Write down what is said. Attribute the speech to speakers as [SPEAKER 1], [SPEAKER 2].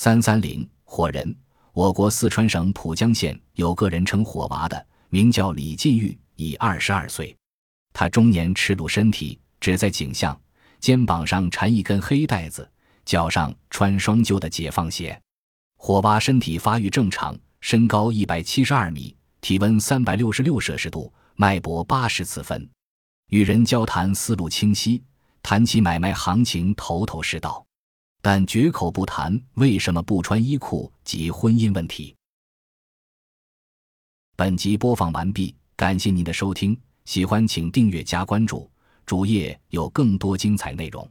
[SPEAKER 1] 三三零火人，我国四川省蒲江县有个人称火娃的，名叫李进玉，已二十二岁。他中年赤裸身体，只在颈项、肩膀上缠一根黑带子，脚上穿双旧的解放鞋。火娃身体发育正常，身高一百七十二米，体温三百六十六摄氏度，脉搏八十次分。与人交谈思路清晰，谈起买卖行情头头是道，但绝口不谈为什么不穿衣裤及婚姻问题。本集播放完毕，感谢您的收听，喜欢请订阅加关注，主页有更多精彩内容。